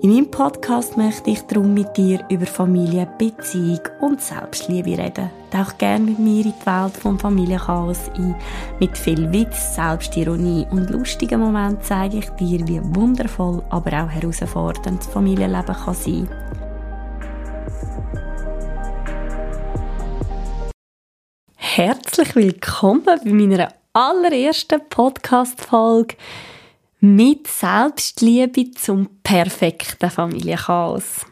In meinem Podcast möchte ich darum mit dir über Familie, Beziehung und Selbstliebe reden. Tauch gerne mit mir in die Welt vom Familienchaos ein. Mit viel Witz, Selbstironie und lustigen Momenten zeige ich dir, wie wundervoll, aber auch herausfordernd das Familienleben kann sein. Herzlich willkommen bei meiner allerersten Podcast-Folge mit Selbstliebe zum perfekten Familienchaos.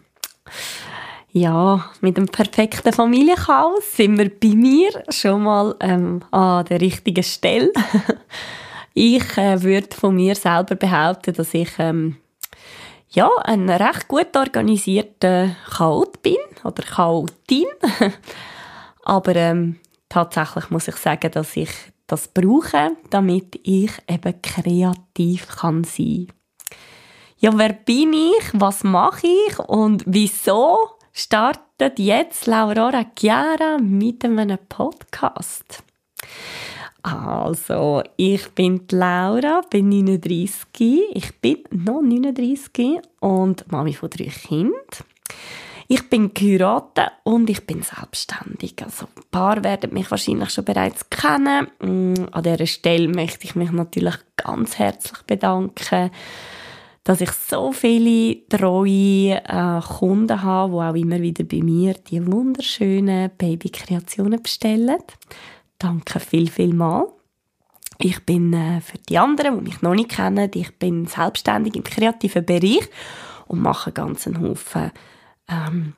Ja, mit dem perfekten Familienchaos sind wir bei mir schon mal ähm, an der richtigen Stelle. ich äh, würde von mir selber behaupten, dass ich ähm, ja, ein recht gut organisierter Chaot bin oder Chaotin. Aber ähm, tatsächlich muss ich sagen, dass ich das brauche, damit ich eben kreativ kann sein. Ja, wer bin ich? Was mache ich? Und wieso startet jetzt Laura Chiara mit einem Podcast? Also, ich bin Laura, bin 39, ich bin noch 39 und Mami von drei Kindern. Ich bin geheiratet und ich bin selbstständig. Also ein paar werden mich wahrscheinlich schon bereits kennen. Mm, an dieser Stelle möchte ich mich natürlich ganz herzlich bedanken, dass ich so viele treue äh, Kunden habe, die auch immer wieder bei mir die wunderschönen Babykreationen bestellen. Danke viel, viel mal. Ich bin äh, für die anderen, die mich noch nicht kennen, ich bin selbstständig im kreativen Bereich und mache ganz einen Haufen ähm,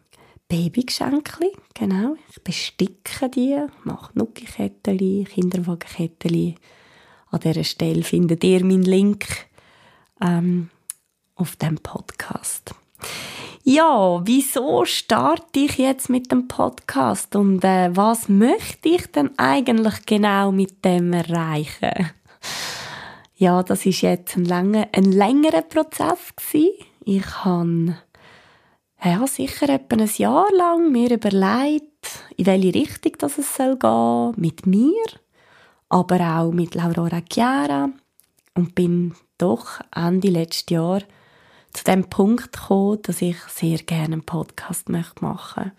Babygeschenkli, genau. Ich besticke die, mache Nucki-Kettchen, Kinderwagenkettchen. An dieser Stelle findet ihr meinen Link ähm, auf dem Podcast. Ja, wieso starte ich jetzt mit dem Podcast und äh, was möchte ich denn eigentlich genau mit dem erreichen? Ja, das ist jetzt ein, langer, ein längerer Prozess gewesen. Ich habe ja, sicher etwa ein Jahr lang mir überlegt, in welche Richtung das es soll gehen, mit mir, aber auch mit Laura Chiara und bin doch Ende letzten Jahr zu dem Punkt gekommen, dass ich sehr gerne einen Podcast möchte machen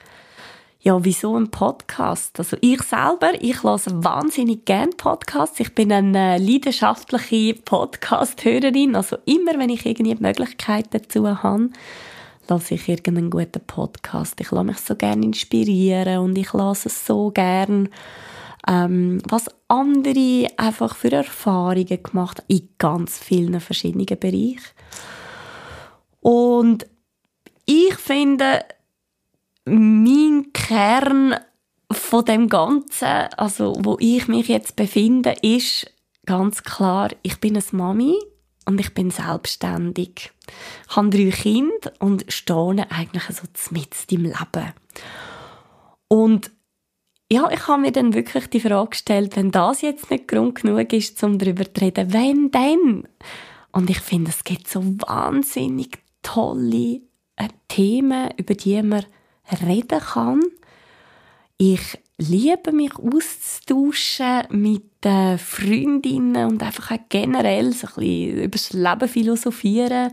ja, wieso ein Podcast? Also ich selber, ich höre wahnsinnig gerne Podcasts. Ich bin eine leidenschaftliche Podcast-Hörerin. Also immer, wenn ich irgendwie Möglichkeit dazu habe, lasse ich irgendeinen guten Podcast. Ich lasse mich so gerne inspirieren und ich lasse es so gerne, ähm, was andere einfach für Erfahrungen gemacht haben, in ganz vielen verschiedenen Bereichen. Und ich finde, mein Kern von dem Ganzen, also wo ich mich jetzt befinde, ist ganz klar, ich bin eine Mami und ich bin selbstständig. Ich habe drei Kinder und stehe eigentlich so mitten im Leben. Und ja, ich habe mir dann wirklich die Frage gestellt, wenn das jetzt nicht Grund genug ist, um darüber zu reden, wenn denn? Und ich finde, es gibt so wahnsinnig tolle äh, Themen, über die man reden kann. Ich liebe mich auszutauschen mit äh, Freundinnen und einfach auch generell so ein bisschen über das Leben philosophieren.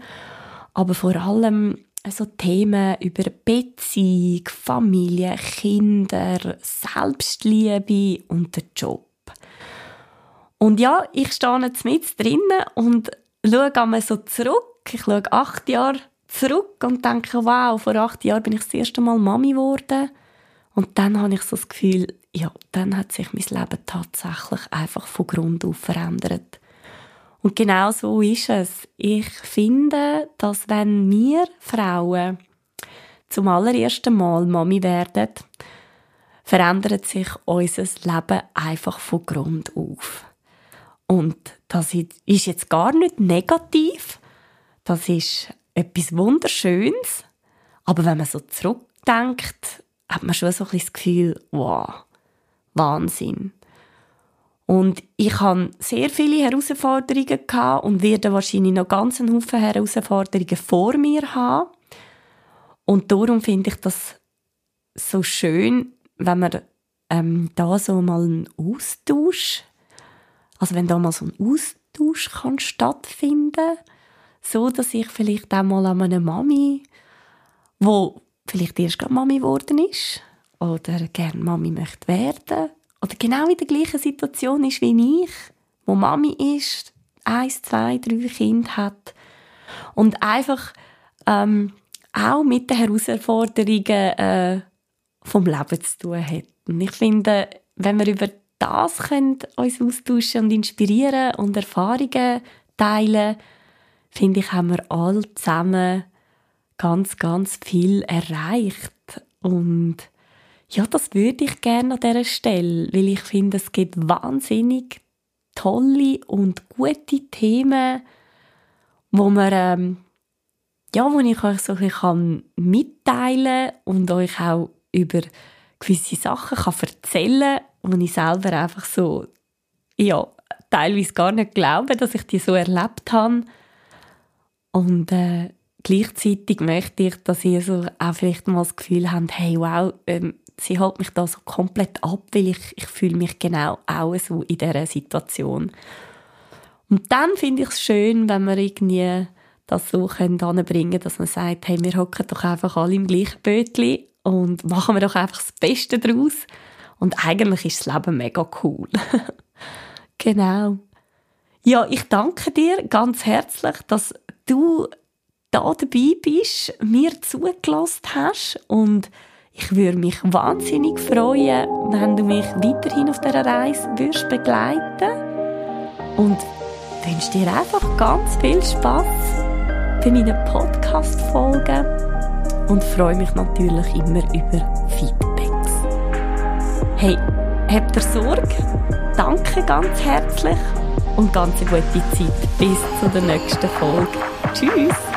Aber vor allem so Themen über Beziehung, Familie, Kinder, Selbstliebe und den Job. Und ja, ich stehe jetzt mit drinnen und schaue einmal so zurück. Ich schaue acht Jahre zurück und denke, wow, vor acht Jahren bin ich das erste Mal Mami geworden. Und dann habe ich so das Gefühl, ja, dann hat sich mein Leben tatsächlich einfach von Grund auf verändert. Und genau so ist es. Ich finde, dass wenn wir Frauen zum allerersten Mal Mami werden, verändert sich unser Leben einfach von Grund auf. Und das ist jetzt gar nicht negativ. Das ist etwas Wunderschönes. Aber wenn man so zurückdenkt, hat man schon so ein das Gefühl, wow, Wahnsinn. Und ich habe sehr viele Herausforderungen gehabt und werde wahrscheinlich noch ganz einen Haufen Herausforderungen vor mir haben. Und darum finde ich das so schön, wenn man ähm, da so mal einen Austausch, also wenn da mal so ein Austausch kann stattfinden, so dass ich vielleicht auch mal an eine Mami, wo vielleicht erst gerade Mami geworden ist oder gerne Mami möchte werden oder genau in der gleichen Situation ist wie ich, wo Mami ist, eins, zwei, drei Kinder hat und einfach ähm, auch mit den Herausforderungen äh, vom Leben zu tun hat. Und ich finde, wenn wir über das können, uns austauschen und inspirieren und Erfahrungen teilen, finde ich, haben wir alle zusammen ganz, ganz viel erreicht. Und ja, das würde ich gerne an dieser Stelle, weil ich finde, es gibt wahnsinnig tolle und gute Themen, wo man ähm, ja, wo ich euch so ein bisschen mitteilen kann und euch auch über gewisse Sachen kann erzählen kann, wo ich selber einfach so, ja, teilweise gar nicht glaube, dass ich die so erlebt habe. Und äh, gleichzeitig möchte ich, dass ihr so auch vielleicht mal das Gefühl habt, hey, wow, ähm, sie holt mich da so komplett ab, weil ich, ich fühle mich genau auch so in dieser Situation. Und dann finde ich es schön, wenn wir irgendwie das so können bringen dass man sagt, hey, wir hocken doch einfach alle im gleichen Bötli und machen wir doch einfach das Beste daraus. Und eigentlich ist das Leben mega cool. genau. Ja, ich danke dir ganz herzlich, dass du da dabei bist, mir zugelassen hast und ich würde mich wahnsinnig freuen, wenn du mich weiterhin auf dieser Reise würdest begleiten und wünsche dir einfach ganz viel Spaß bei meinen Podcast-Folgen und freue mich natürlich immer über Feedbacks. Hey, habt ihr Sorge? Danke ganz herzlich und ganz eine gute Zeit. Bis zur nächsten Folge. Tschüss!